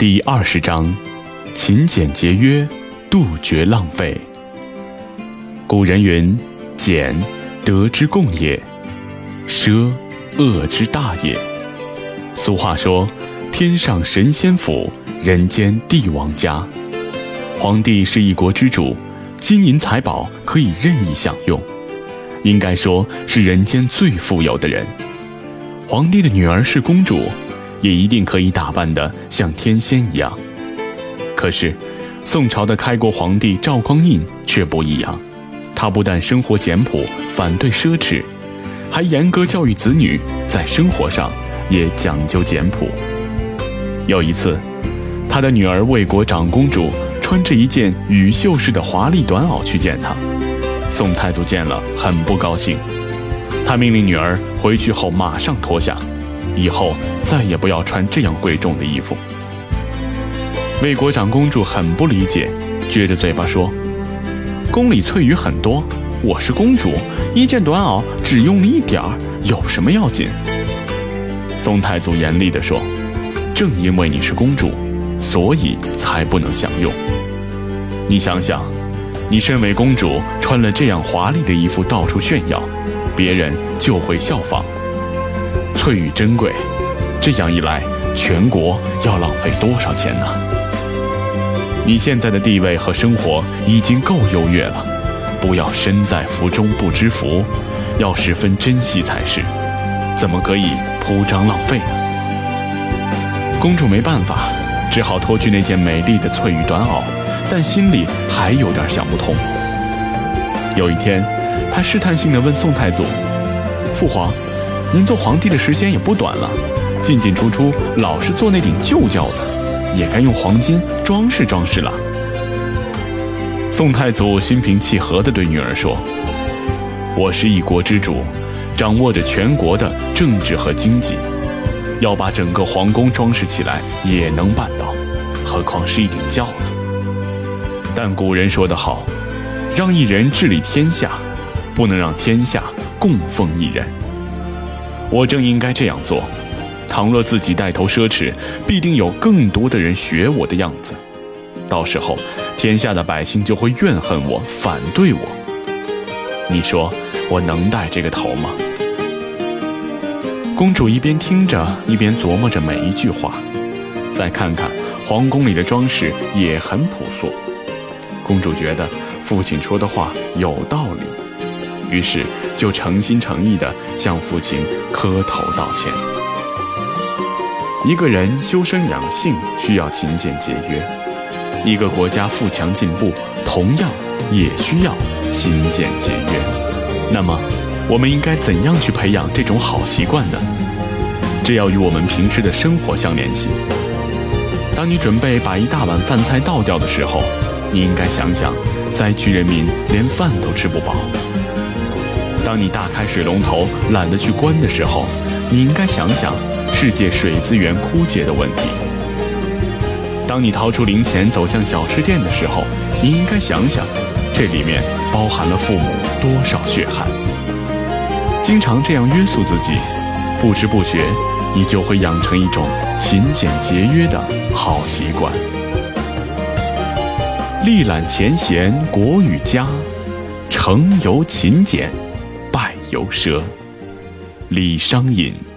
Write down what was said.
第二十章：勤俭节约，杜绝浪费。古人云：“俭，德之共也；奢，恶之大也。”俗话说：“天上神仙府，人间帝王家。”皇帝是一国之主，金银财宝可以任意享用，应该说是人间最富有的人。皇帝的女儿是公主。也一定可以打扮得像天仙一样。可是，宋朝的开国皇帝赵匡胤却不一样，他不但生活简朴，反对奢侈，还严格教育子女，在生活上也讲究简朴。有一次，他的女儿魏国长公主穿着一件羽绣式的华丽短袄去见他，宋太祖见了很不高兴，他命令女儿回去后马上脱下。以后再也不要穿这样贵重的衣服。魏国长公主很不理解，撅着嘴巴说：“宫里翠羽很多，我是公主，一件短袄只用了一点儿，有什么要紧？”宋太祖严厉地说：“正因为你是公主，所以才不能享用。你想想，你身为公主，穿了这样华丽的衣服到处炫耀，别人就会效仿。”翠玉珍贵，这样一来，全国要浪费多少钱呢？你现在的地位和生活已经够优越了，不要身在福中不知福，要十分珍惜才是。怎么可以铺张浪费呢？公主没办法，只好脱去那件美丽的翠玉短袄，但心里还有点想不通。有一天，她试探性地问宋太祖：“父皇。”您做皇帝的时间也不短了，进进出出老是坐那顶旧轿子，也该用黄金装饰装饰了。宋太祖心平气和地对女儿说：“我是一国之主，掌握着全国的政治和经济，要把整个皇宫装饰起来也能办到，何况是一顶轿子？但古人说得好，让一人治理天下，不能让天下供奉一人。”我正应该这样做。倘若自己带头奢侈，必定有更多的人学我的样子。到时候，天下的百姓就会怨恨我，反对我。你说我能带这个头吗？公主一边听着，一边琢磨着每一句话。再看看皇宫里的装饰，也很朴素。公主觉得父亲说的话有道理。于是，就诚心诚意地向父亲磕头道歉。一个人修身养性需要勤俭节约，一个国家富强进步同样也需要勤俭节约。那么，我们应该怎样去培养这种好习惯呢？这要与我们平时的生活相联系。当你准备把一大碗饭菜倒掉的时候，你应该想想，灾区人民连饭都吃不饱。当你打开水龙头懒得去关的时候，你应该想想世界水资源枯竭的问题。当你掏出零钱走向小吃店的时候，你应该想想这里面包含了父母多少血汗。经常这样约束自己，不知不觉，你就会养成一种勤俭节约的好习惯。历览前贤国与家，成由勤俭。游奢，李商隐。